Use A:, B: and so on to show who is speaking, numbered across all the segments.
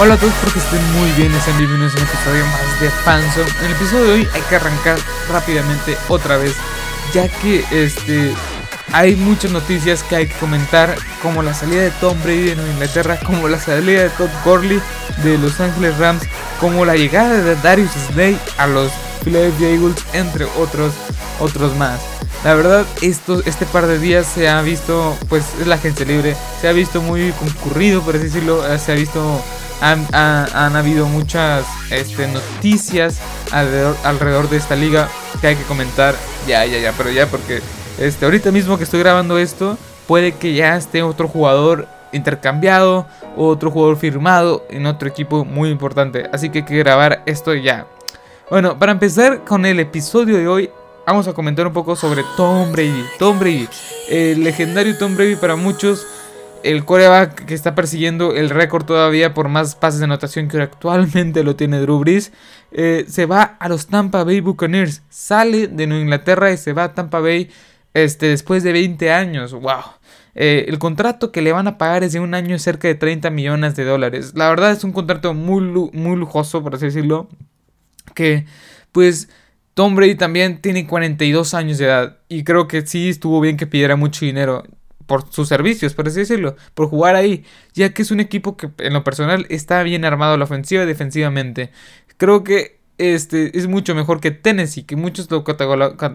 A: Hola a todos, espero que estén muy bien sean bienvenidos a un episodio más de Fanzone. En el episodio de hoy hay que arrancar rápidamente otra vez, ya que este hay muchas noticias que hay que comentar, como la salida de Tom Brady de Inglaterra, como la salida de Todd Gurley de Los Angeles Rams, como la llegada de Darius Slay a los Philadelphia Eagles, entre otros otros más. La verdad, esto, este par de días se ha visto, pues es la agencia libre, se ha visto muy concurrido, por así decirlo, eh, se ha visto, han, habido muchas este, noticias alrededor, alrededor de esta liga que hay que comentar, ya, ya, ya, pero ya porque este, ahorita mismo que estoy grabando esto, puede que ya esté otro jugador intercambiado, otro jugador firmado en otro equipo muy importante, así que hay que grabar esto ya. Bueno, para empezar con el episodio de hoy, vamos a comentar un poco sobre Tom Brady. Tom Brady, el legendario Tom Brady para muchos, el coreback que está persiguiendo el récord todavía por más pases de anotación que actualmente lo tiene Drew Brees, eh, se va a los Tampa Bay Buccaneers. Sale de Nueva Inglaterra y se va a Tampa Bay este, después de 20 años. ¡Wow! Eh, el contrato que le van a pagar es de un año cerca de 30 millones de dólares. La verdad es un contrato muy, muy lujoso, por así decirlo. Que, pues, Tom Brady también tiene 42 años de edad y creo que sí estuvo bien que pidiera mucho dinero por sus servicios, por así decirlo, por jugar ahí, ya que es un equipo que en lo personal está bien armado la ofensiva y defensivamente. Creo que este es mucho mejor que Tennessee, que muchos lo,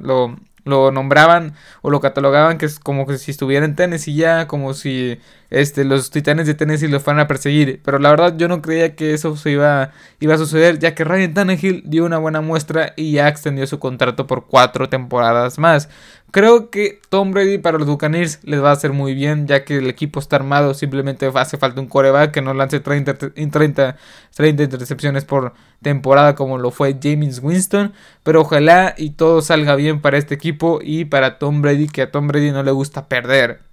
A: lo, lo nombraban o lo catalogaban que es como que si estuviera en Tennessee ya, como si este, los titanes de Tennessee lo fueran a perseguir. Pero la verdad yo no creía que eso iba, iba a suceder, ya que Ryan Tannehill dio una buena muestra y ya extendió su contrato por cuatro temporadas más. Creo que Tom Brady para los Buccaneers les va a hacer muy bien, ya que el equipo está armado. Simplemente hace falta un coreback que no lance 30, 30, 30 intercepciones por temporada como lo fue James Winston. Pero ojalá y todo salga bien para este equipo y para Tom Brady, que a Tom Brady no le gusta perder.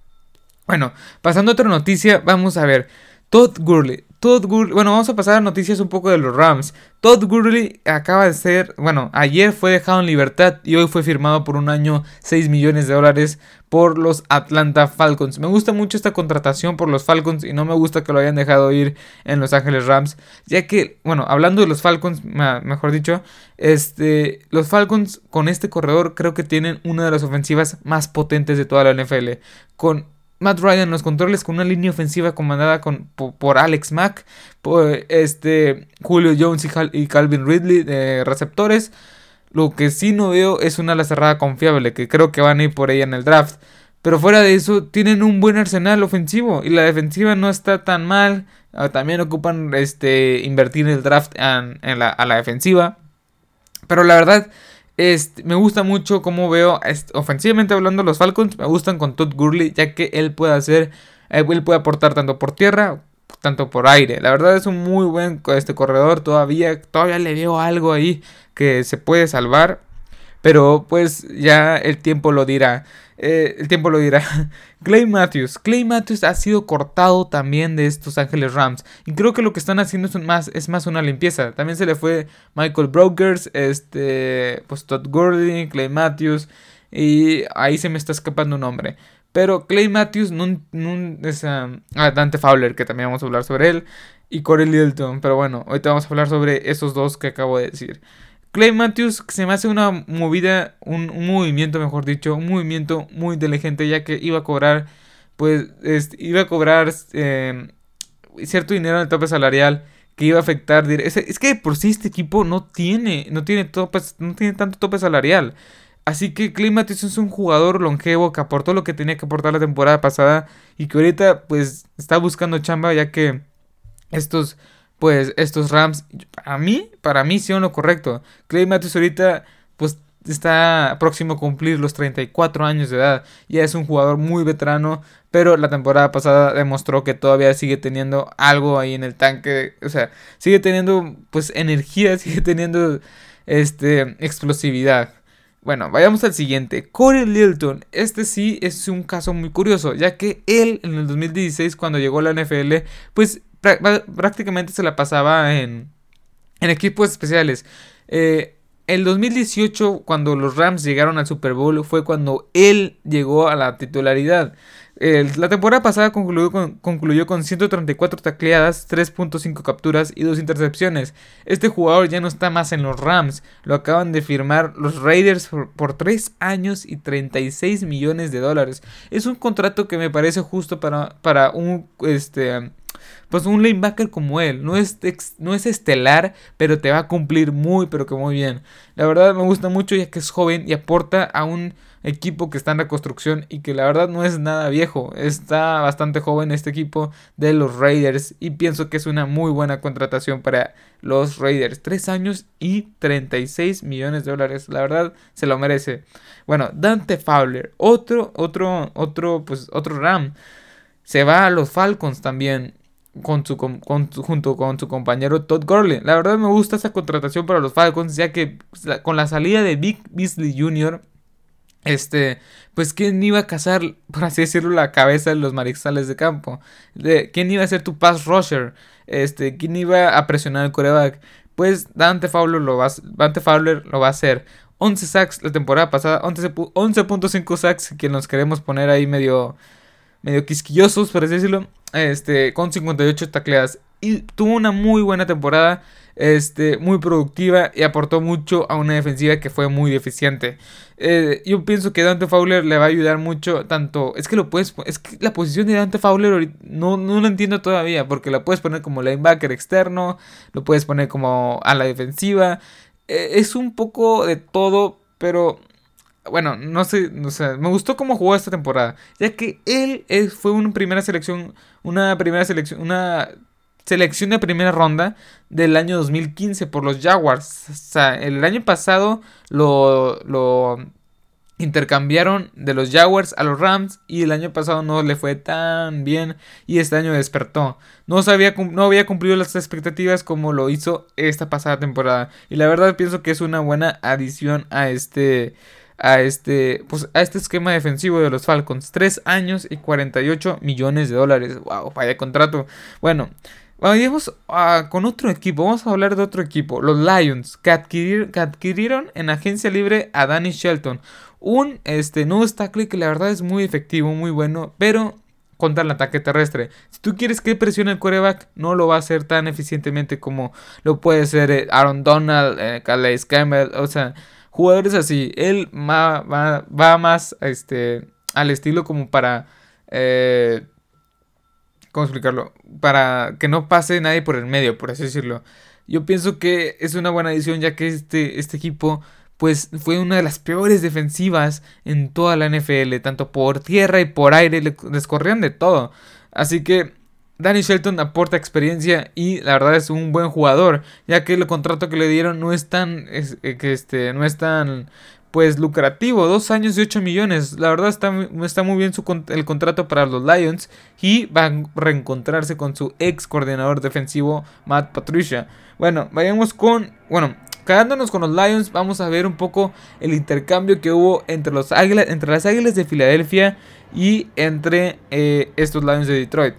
A: Bueno, pasando a otra noticia, vamos a ver. Todd Gurley. Todd Gurley. Bueno, vamos a pasar a noticias un poco de los Rams. Todd Gurley acaba de ser. Bueno, ayer fue dejado en libertad y hoy fue firmado por un año 6 millones de dólares por los Atlanta Falcons. Me gusta mucho esta contratación por los Falcons y no me gusta que lo hayan dejado ir en Los Ángeles Rams. Ya que, bueno, hablando de los Falcons, mejor dicho, este, los Falcons con este corredor creo que tienen una de las ofensivas más potentes de toda la NFL. Con Matt Ryan en los controles con una línea ofensiva comandada con, por, Alex Mack, este, Julio Jones y, Calvin Ridley de receptores. Lo que sí no veo es una ala cerrada confiable, que creo que van a ir por ella en el draft. Pero fuera de eso, tienen un buen arsenal ofensivo y la defensiva no está tan mal. Ah, también ocupan este, invertir el draft a la defensiva. Pero la verdad, este, me gusta mucho cómo veo, ofensivamente hablando, los Falcons me gustan con Todd Gurley, ya que él puede hacer, eh, él puede aportar tanto por tierra, tanto por aire. La verdad es un muy buen este corredor, todavía, todavía le veo algo ahí que se puede salvar. Pero pues ya el tiempo lo dirá. Eh, el tiempo lo dirá. Clay Matthews. Clay Matthews ha sido cortado también de estos Ángeles Rams. Y creo que lo que están haciendo es más, una limpieza. También se le fue Michael Brokers, este, pues Todd Gurley, Clay Matthews. Y ahí se me está escapando un nombre. Pero Clay Matthews, no, es, um, ah, Dante Fowler, que también vamos a hablar sobre él. Y Corey Littleton. Pero bueno, ahorita vamos a hablar sobre esos dos que acabo de decir. Clay Matthews se me hace una movida, un, movimiento, mejor dicho, un movimiento muy inteligente, ya que iba a cobrar, pues, iba a cobrar eh, cierto dinero en el tope salarial que iba a afectar. Es, es, que por sí este equipo no tiene, no tiene topes, no tiene tanto tope salarial. Así que Clay Matthews es un jugador longevo que aportó lo que tenía que aportar la temporada pasada y que ahorita pues está buscando chamba ya que estos pues estos Rams, a mí, para mí son lo correcto. Clay Matthews ahorita, pues está próximo a cumplir los 34 años de edad. Ya es un jugador muy veterano, pero la temporada pasada demostró que todavía sigue teniendo algo ahí en el tanque. O sea, sigue teniendo pues energía, sigue teniendo este explosividad. Bueno, vayamos al siguiente. Corey Lilton. Este sí es un caso muy curioso, ya que él en el 2016 cuando llegó a la NFL, pues prácticamente se la pasaba en, en equipos especiales. Eh, el 2018, cuando los Rams llegaron al Super Bowl, fue cuando él llegó a la titularidad. la temporada pasada concluyó con, concluyó con 134 tacleadas, 3.5 capturas y 2 intercepciones. Este jugador ya no está más en los Rams. Lo acaban de firmar los Raiders por, 3 años y 36 millones de dólares. Es un contrato que me parece justo para, para un... Este, pues un linebacker como él. No es, no es estelar, pero te va a cumplir muy, pero que muy bien. La verdad me gusta mucho ya que es joven y aporta a un equipo que está en reconstrucción y que la verdad no es nada viejo. Está bastante joven este equipo de los Raiders y pienso que es una muy buena contratación para los Raiders. 3 años y 36 millones de dólares. La verdad se lo merece. Bueno, Dante Fowler, otro, otro, otro, pues otro Ram. Se va a los Falcons también con su, junto con su compañero Todd Gurley. La verdad me gusta esa contratación para los Falcons, ya que pues, con la salida de Big Beasley Jr., este, pues quién iba a cazar, por así decirlo, la cabeza de los mariscales de campo. De, ¿Quién iba a ser tu pass rusher? Este, ¿quién iba a presionar el coreback? Pues Dante Fowler lo va, Dante Fowler lo va a hacer. 11 sacks la temporada pasada, 11.5 sacks, que nos queremos poner ahí medio medio quisquillosos, por así decirlo, este, con 58 tacleadas. Y tuvo una muy buena temporada, este, muy productiva y aportó mucho a una defensiva que fue muy deficiente. Eh, yo pienso que Dante Fowler le va a ayudar mucho, tanto, es que lo puedes, es que la posición de Dante Fowler no, no lo entiendo todavía, porque la puedes poner como linebacker externo, lo puedes poner como a la defensiva, eh, es un poco de todo, pero bueno, no sé, me gustó cómo jugó esta temporada, ya que él fue una primera selección, una primera selección, una selección de primera ronda del año 2015 por los Jaguars. O sea, el año pasado lo, lo intercambiaron de los Jaguars a los Rams y el año pasado no le fue tan bien y este año despertó. No, sabía, no había cumplido las expectativas como lo hizo esta pasada temporada y la verdad pienso que es una buena adición a este a este, pues, a este esquema defensivo de los Falcons. 3 años y 48 millones de dólares. Wow, vaya contrato. Bueno, vamos con otro equipo. Vamos a hablar de otro equipo. Los Lions, que, adquirieron en agencia libre a Danny Shelton. Un este, nuevo tackle que la verdad es muy efectivo, muy bueno, pero contra el ataque terrestre. Si tú quieres que presione el quarterback, no lo va a hacer tan eficientemente como lo puede ser eh, Aaron Donald, eh, Calais Campbell, o sea, jugadores así. Él va, más este, al estilo como para... Eh, ¿Cómo explicarlo? Para que no pase nadie por el medio, por así decirlo. Yo pienso que es una buena adición ya que este, este equipo pues fue una de las peores defensivas en toda la NFL, tanto por tierra y por aire, les corrían de todo. Así que Danny Shelton aporta experiencia y la verdad es un buen jugador, ya que el contrato que le dieron no es tan, eh, que este, no es tan, pues lucrativo, dos años y 8 millones. La verdad está, está muy bien su, el contrato para los Lions y va a reencontrarse con su ex coordinador defensivo Matt Patricia. Bueno, vayamos con, bueno, quedándonos con los Lions, vamos a ver un poco el intercambio que hubo entre, los entre las Águilas de Filadelfia y entre eh, estos Lions de Detroit.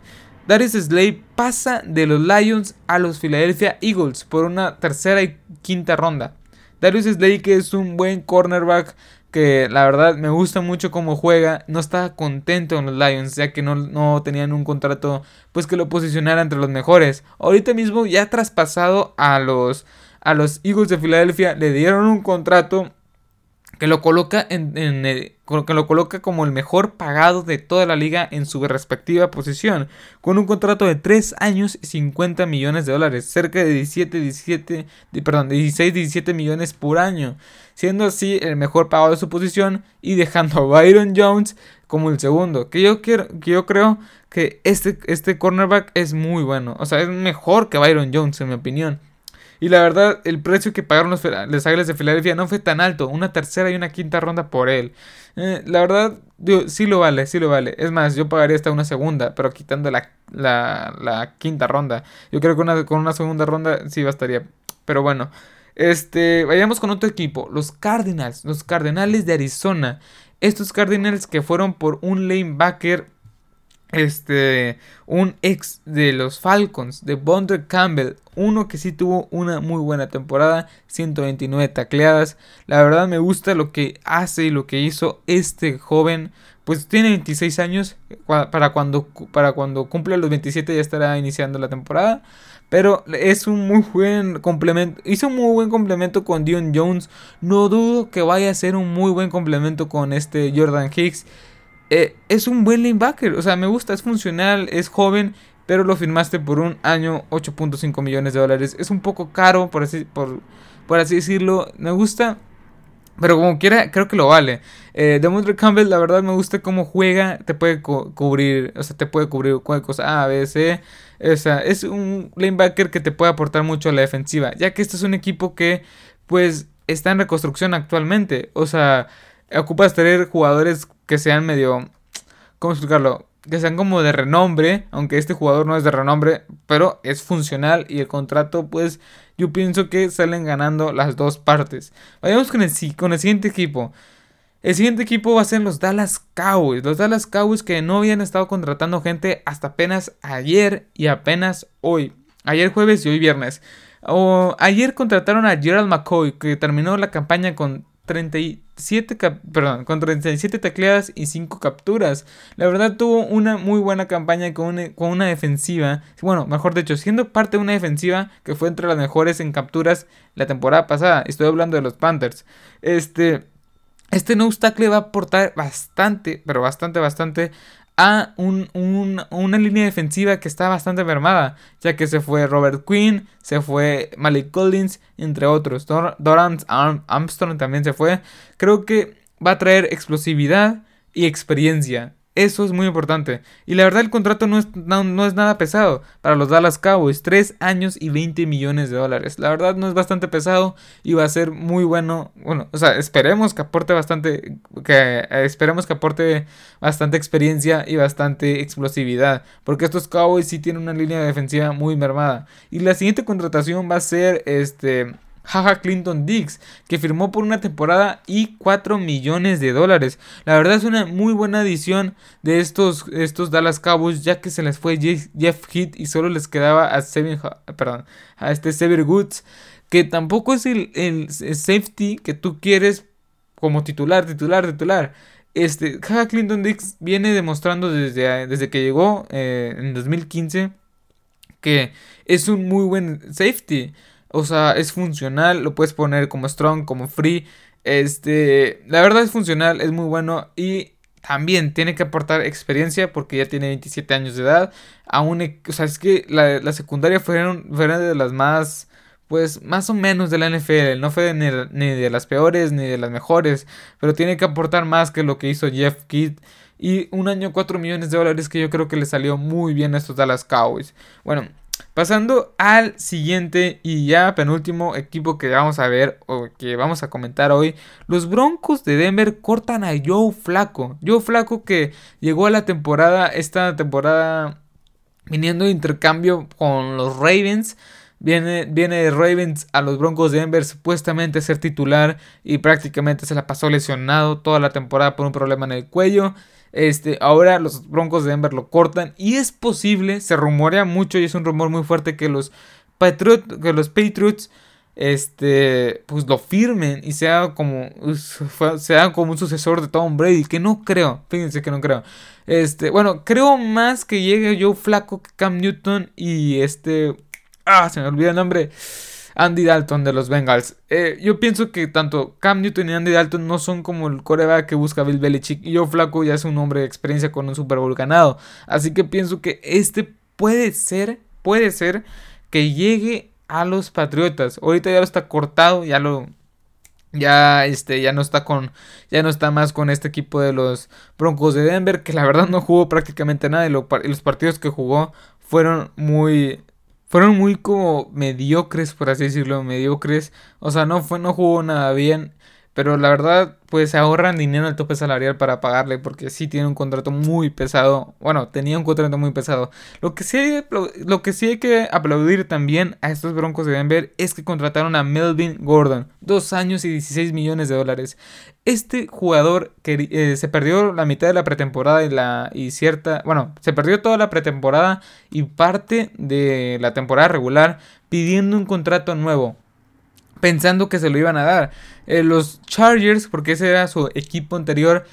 A: Darius Slay pasa de los Lions a los Philadelphia Eagles por una tercera y quinta ronda. Darius Slay que es un buen cornerback que la verdad me gusta mucho cómo juega, no estaba contento en los Lions ya que no, no tenían un contrato pues que lo posicionara entre los mejores. Ahorita mismo ya traspasado a los, a los Eagles de Filadelfia le dieron un contrato que lo coloca en, que lo coloca como el mejor pagado de toda la liga en su respectiva posición, con un contrato de 3 años y 50 millones de dólares, cerca de 17, 17, perdón, 16, 17 millones por año, siendo así el mejor pagado de su posición y dejando a Byron Jones como el segundo, que yo, quiero, que yo creo que este, este cornerback es muy bueno, o sea, es mejor que Byron Jones en mi opinión. Y la verdad, el precio que pagaron los, los Águilas de Filadelfia no fue tan alto. Una tercera y una quinta ronda por él. Eh, la verdad, sí lo vale, sí lo vale. Es más, yo pagaría hasta una segunda, pero quitando la, la, quinta ronda. Yo creo que una, con una segunda ronda sí bastaría. Pero bueno, este, vayamos con otro equipo. Los Cardinals, los Cardenales de Arizona. Estos Cardinals que fueron por un lanebacker este, un ex de los Falcons, de Bondre Campbell, uno que sí tuvo una muy buena temporada, 129 tacleadas. La verdad me gusta lo que hace y lo que hizo este joven. Pues tiene 26 años, para cuando, para cuando cumple los 27 ya estará iniciando la temporada. Pero es un muy buen complemento. Hizo un muy buen complemento con Dion Jones. No dudo que vaya a ser un muy buen complemento con este Jordan Hicks. Eh, es un buen linebacker. O sea, me gusta, es funcional, es joven, pero lo firmaste por un año 8.5 millones de dólares. Es un poco caro, por así, por, por así decirlo. Me gusta, pero como quiera, creo que lo vale. Eh, Campbell, la verdad me gusta cómo juega. Te puede cubrir, o sea, te puede cubrir cosas A, B, C. O sea, es un linebacker que te puede aportar mucho a la defensiva. Ya que este es un equipo que, pues, está en reconstrucción actualmente. O sea, ocupas tener jugadores que sean medio... ¿Cómo explicarlo? Que sean como de renombre, aunque este jugador no es de renombre, pero es funcional y el contrato, pues yo pienso que salen ganando las dos partes. Vayamos con el, con el siguiente equipo. El siguiente equipo va a ser los Dallas Cowboys. Los Dallas Cowboys que no habían estado contratando gente hasta apenas ayer y apenas hoy. Ayer jueves y hoy viernes. O, ayer contrataron a Gerald McCoy que terminó la campaña con 37, perdón, con 37 tacleadas y 5 capturas. La verdad tuvo una muy buena campaña con una, con una defensiva. Bueno, mejor dicho, siendo parte de una defensiva que fue entre las mejores en capturas la temporada pasada. Estoy hablando de los Panthers. Este, este no tackle va a aportar bastante, pero bastante, bastante a una línea defensiva que está bastante mermada, ya que se fue Robert Quinn, se fue Malik Collins, entre otros. Dorant Armstrong también se fue. Creo que va a traer explosividad y experiencia. Eso es muy importante. Y la verdad el contrato no es, no, es nada pesado para los Dallas Cowboys. 3 años y 20 millones de dólares. La verdad no es bastante pesado y va a ser muy bueno. Bueno, o sea, esperemos que aporte bastante, que eh, esperemos que aporte bastante experiencia y bastante explosividad. Porque estos Cowboys sí tienen una línea defensiva muy mermada. Y la siguiente contratación va a ser este Jaja Clinton Dix, que firmó por una temporada y 4 millones de dólares. La verdad es una muy buena adición de estos, estos Dallas Cowboys, ya que se les fue Jeff Heath y solo les quedaba a, Seven, perdón, a este Sever Goods, que tampoco es el, safety que tú quieres como titular, titular, titular. Este, Jaja Clinton Dix viene demostrando desde, desde que llegó eh, en 2015 que es un muy buen safety. O sea, es funcional, lo puedes poner como strong, como free. Este, la verdad es funcional, es muy bueno y también tiene que aportar experiencia porque ya tiene 27 años de edad. Aún, o sea, es que la, secundaria fueron, fueron de las más, pues, más o menos de la NFL. No fue ni, ni, de las peores ni de las mejores, pero tiene que aportar más que lo que hizo Jeff Kidd. Y un año 4 millones de dólares que yo creo que le salió muy bien a estos Dallas Cowboys. Bueno, Pasando al siguiente y ya penúltimo equipo que vamos a ver o que vamos a comentar hoy, los Broncos de Denver cortan a Joe Flaco. Joe Flaco que llegó a la temporada, esta temporada viniendo de intercambio con los Ravens. Viene, viene de Ravens a los Broncos de Denver supuestamente a ser titular y prácticamente se la pasó lesionado toda la temporada por un problema en el cuello. Este, ahora los Broncos de Denver lo cortan y es posible, se rumorea mucho y es un rumor muy fuerte que los, que los Patriots este, pues lo firmen y sea como, sea como un sucesor de Tom Brady, que no creo, fíjense que no creo. Este, bueno, creo más que llegue Joe Flaco que Cam Newton y este, ah, se me olvida el nombre. Andy Dalton de los Bengals. Eh, yo pienso que tanto Cam Newton y Andy Dalton no son como el coreback que busca Bill Belichick. Y yo Flaco ya es un hombre de experiencia con un Super Bowl ganado. Así que pienso que este puede ser, puede ser que llegue a los Patriotas. Ahorita ya lo está cortado, ya lo ya este ya no está con ya no está más con este equipo de los Broncos de Denver que la verdad no jugó prácticamente nada y los partidos que jugó fueron muy fueron muy como mediocres, por así decirlo, mediocres. O sea, no, fue, no jugó nada bien. Pero la verdad, pues ahorran dinero el tope salarial para pagarle, porque sí tiene un contrato muy pesado. Bueno, tenía un contrato muy pesado. Lo que sí, lo que sí hay que aplaudir también a estos Broncos de Denver es que contrataron a Melvin Gordon, dos años y 16 millones de dólares. Este jugador eh, se perdió la mitad de la pretemporada y la y cierta, bueno, se perdió toda la pretemporada y parte de la temporada regular pidiendo un contrato nuevo pensando que se lo iban a dar. Eh, los Chargers, porque ese era su equipo anterior,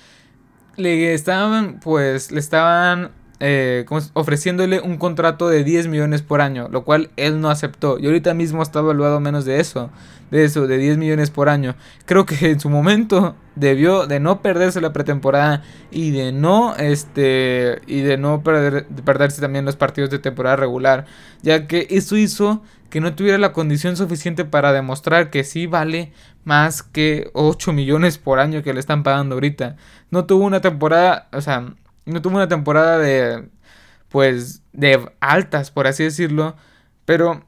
A: le estaban, pues, le estaban eh, ofreciéndole un contrato de 10 millones por año, lo cual él no aceptó. Y ahorita mismo está evaluado menos de eso, de eso, de 10 millones por año. Creo que en su momento debió de no perderse la pretemporada y de no, este, y de no perder, perderse también los partidos de temporada regular, ya que eso hizo que no tuviera la condición suficiente para demostrar que sí vale más que 8 millones por año que le están pagando ahorita. No tuvo una temporada, o sea, no tuvo una temporada de, pues, de altas, por así decirlo, pero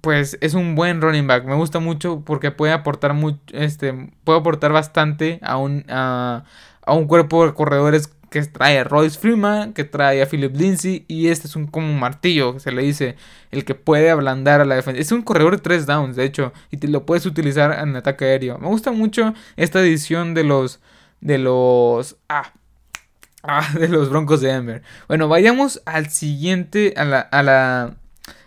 A: pues es un buen running back. Me gusta mucho porque puede aportar mucho, este, puede aportar bastante a un, a, a un cuerpo de corredores que trae a Royce Freeman, que trae a Philip Lindsay y este es un como un martillo, se le dice, el que puede ablandar a la defensa. Es un corredor de 3 downs, de hecho, y lo puedes utilizar en ataque aéreo. Me gusta mucho esta edición de los de los ah, ah de los Broncos de Denver. Bueno, vayamos al siguiente a la a la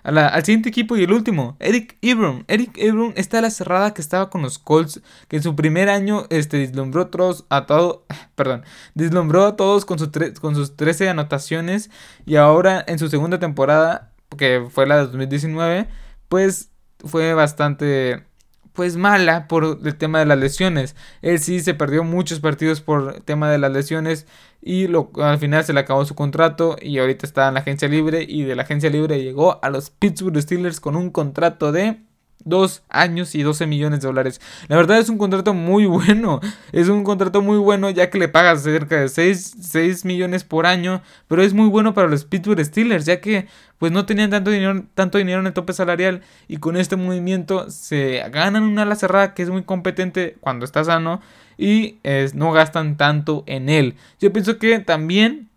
A: al siguiente equipo y el último, Eric Ebron. Eric Ebron está a la cerrada que estaba con los Colts, que en su primer año este, deslumbró todos a todo, perdón, deslumbró a todos con, con sus 13 anotaciones y ahora en su segunda temporada, que fue la de 2019, pues fue bastante pues mala por el tema de las lesiones. Él sí se perdió muchos partidos por el tema de las lesiones y lo, al final se le acabó su contrato y ahorita está en la agencia libre y de la agencia libre llegó a los Pittsburgh Steelers con un contrato de dos años y 12 millones de dólares. La verdad es un contrato muy bueno. Es un contrato muy bueno ya que le pagas cerca de 6, millones por año. Pero es muy bueno para los Pittsburgh Steelers ya que pues no tenían tanto dinero, tanto dinero en el tope salarial. Y con este movimiento se ganan una ala cerrada que es muy competente cuando está sano. Y no gastan tanto en él. Yo pienso que también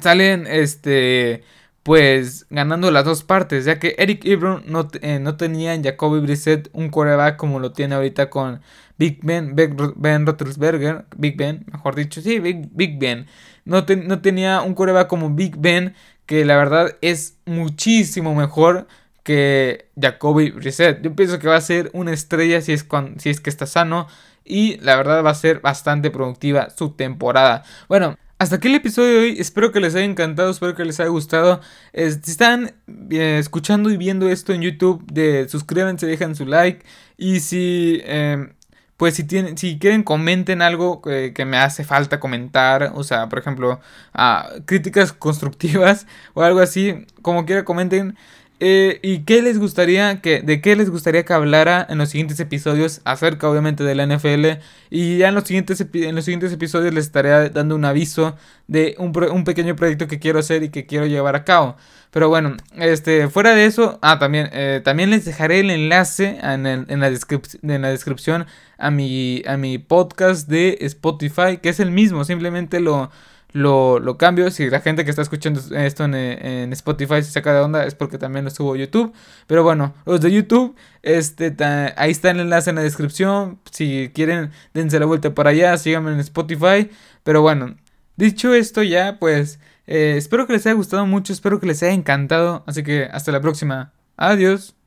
A: salen este pues ganando las dos partes, ya que Eric Ebron no, eh, no tenía en Jacoby Brissett un coreback como lo tiene ahorita con Big Ben, Ben Roethlisberger, Big Ben, mejor dicho, sí, Big, Big Ben. No, no tenía un coreback como Big Ben, que la verdad es muchísimo mejor que Jacoby Brissett. Yo pienso que va a ser una estrella si es, si es que está sano y la verdad va a ser bastante productiva su temporada. Bueno, hasta aquí el episodio de hoy. Espero que les haya encantado, espero que les haya gustado. si están eh, escuchando y viendo esto en YouTube, de, suscríbanse, dejan su like. Y si, em, pues si, tienen, si quieren, comenten algo que, me hace falta comentar. O sea, por ejemplo, ah, críticas constructivas o algo así. Como quiera, comenten. Eh, ¿Y qué les gustaría que, de qué les gustaría que hablara en los siguientes episodios acerca obviamente de la NFL? Y ya en los siguientes, en los siguientes episodios les estaré dando un aviso de un, pequeño proyecto que quiero hacer y que quiero llevar a cabo. Pero bueno, este, fuera de eso, ah, también, eh, también les dejaré el enlace en, en, la, en la descripción a mi, a mi podcast de Spotify, que es el mismo, simplemente lo lo, lo, cambio. Si la gente que está escuchando esto en, Spotify se saca de onda, es porque también lo subo YouTube. Pero bueno, los de YouTube, este, ahí está el enlace en la descripción. Si quieren, dense la vuelta por allá, síganme en Spotify. Pero bueno, dicho esto ya, pues eh, espero que les haya gustado mucho, espero que les haya encantado. Así que hasta la próxima. Adiós.